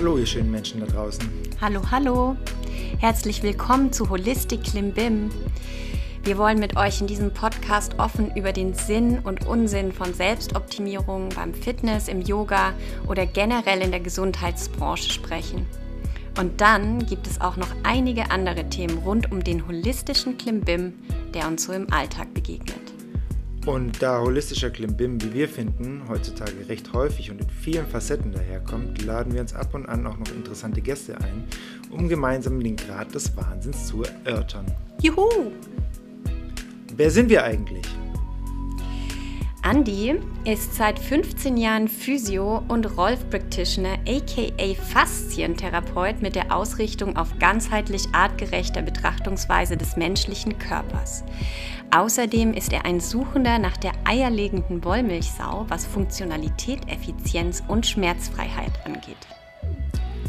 Hallo, ihr schönen Menschen da draußen. Hallo, hallo. Herzlich willkommen zu Holistic Klimbim. Wir wollen mit euch in diesem Podcast offen über den Sinn und Unsinn von Selbstoptimierung beim Fitness, im Yoga oder generell in der Gesundheitsbranche sprechen. Und dann gibt es auch noch einige andere Themen rund um den holistischen Klimbim, der uns so im Alltag begegnet. Und da holistischer Klimbim, wie wir finden, heutzutage recht häufig und in vielen Facetten daherkommt, laden wir uns ab und an auch noch interessante Gäste ein, um gemeinsam den Grad des Wahnsinns zu erörtern. Juhu! Wer sind wir eigentlich? Andy ist seit 15 Jahren Physio- und Rolf-Practitioner aka Faszientherapeut mit der Ausrichtung auf ganzheitlich artgerechter Betrachtungsweise des menschlichen Körpers. Außerdem ist er ein Suchender nach der eierlegenden Wollmilchsau, was Funktionalität, Effizienz und Schmerzfreiheit angeht.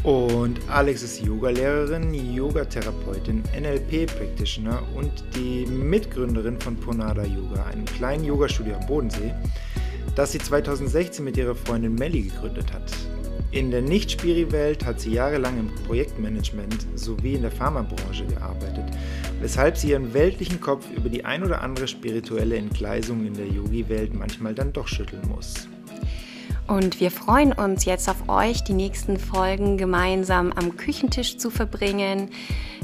Und Alex ist Yogalehrerin, Yogatherapeutin, NLP-Practitioner und die Mitgründerin von Ponada Yoga, einem kleinen Yogastudio am Bodensee, das sie 2016 mit ihrer Freundin Melly gegründet hat. In der Nicht-Spiri-Welt hat sie jahrelang im Projektmanagement sowie in der Pharmabranche gearbeitet, weshalb sie ihren weltlichen Kopf über die ein oder andere spirituelle Entgleisung in der Yogi-Welt manchmal dann doch schütteln muss. Und wir freuen uns jetzt auf euch, die nächsten Folgen gemeinsam am Küchentisch zu verbringen,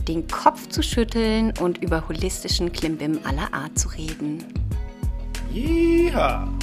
den Kopf zu schütteln und über holistischen Klimbim aller Art zu reden. Yeehaw!